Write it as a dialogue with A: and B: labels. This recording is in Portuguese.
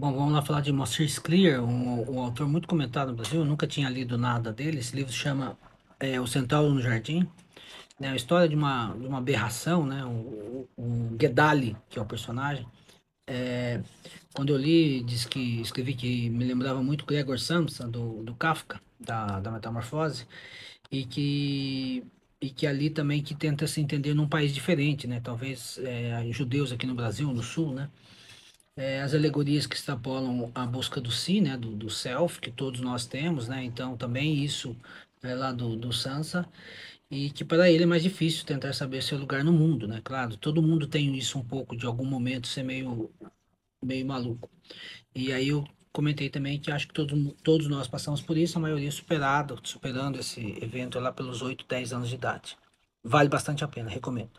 A: Bom, vamos lá falar de Moacir Clear, um, um, autor muito comentado no Brasil. Eu nunca tinha lido nada dele. Esse livro se chama é, O Centauro no Jardim. É a história de uma, de uma aberração, né? O, o, Gedali, que é o personagem. É, quando eu li, disse que escrevi que me lembrava muito Gregor Samsa, do, do Kafka, da, da Metamorfose, e que e que ali também que tenta se entender num país diferente, né? Talvez é, judeus aqui no Brasil, no Sul, né? É, as alegorias que extrapolam a busca do si, né, do, do self, que todos nós temos, né, então também isso é lá do, do Sansa, e que para ele é mais difícil tentar saber seu lugar no mundo, né, claro, todo mundo tem isso um pouco, de algum momento ser meio, meio maluco. E aí eu comentei também que acho que todos, todos nós passamos por isso, a maioria superado, superando esse evento lá pelos 8, 10 anos de idade. Vale bastante a pena, recomendo.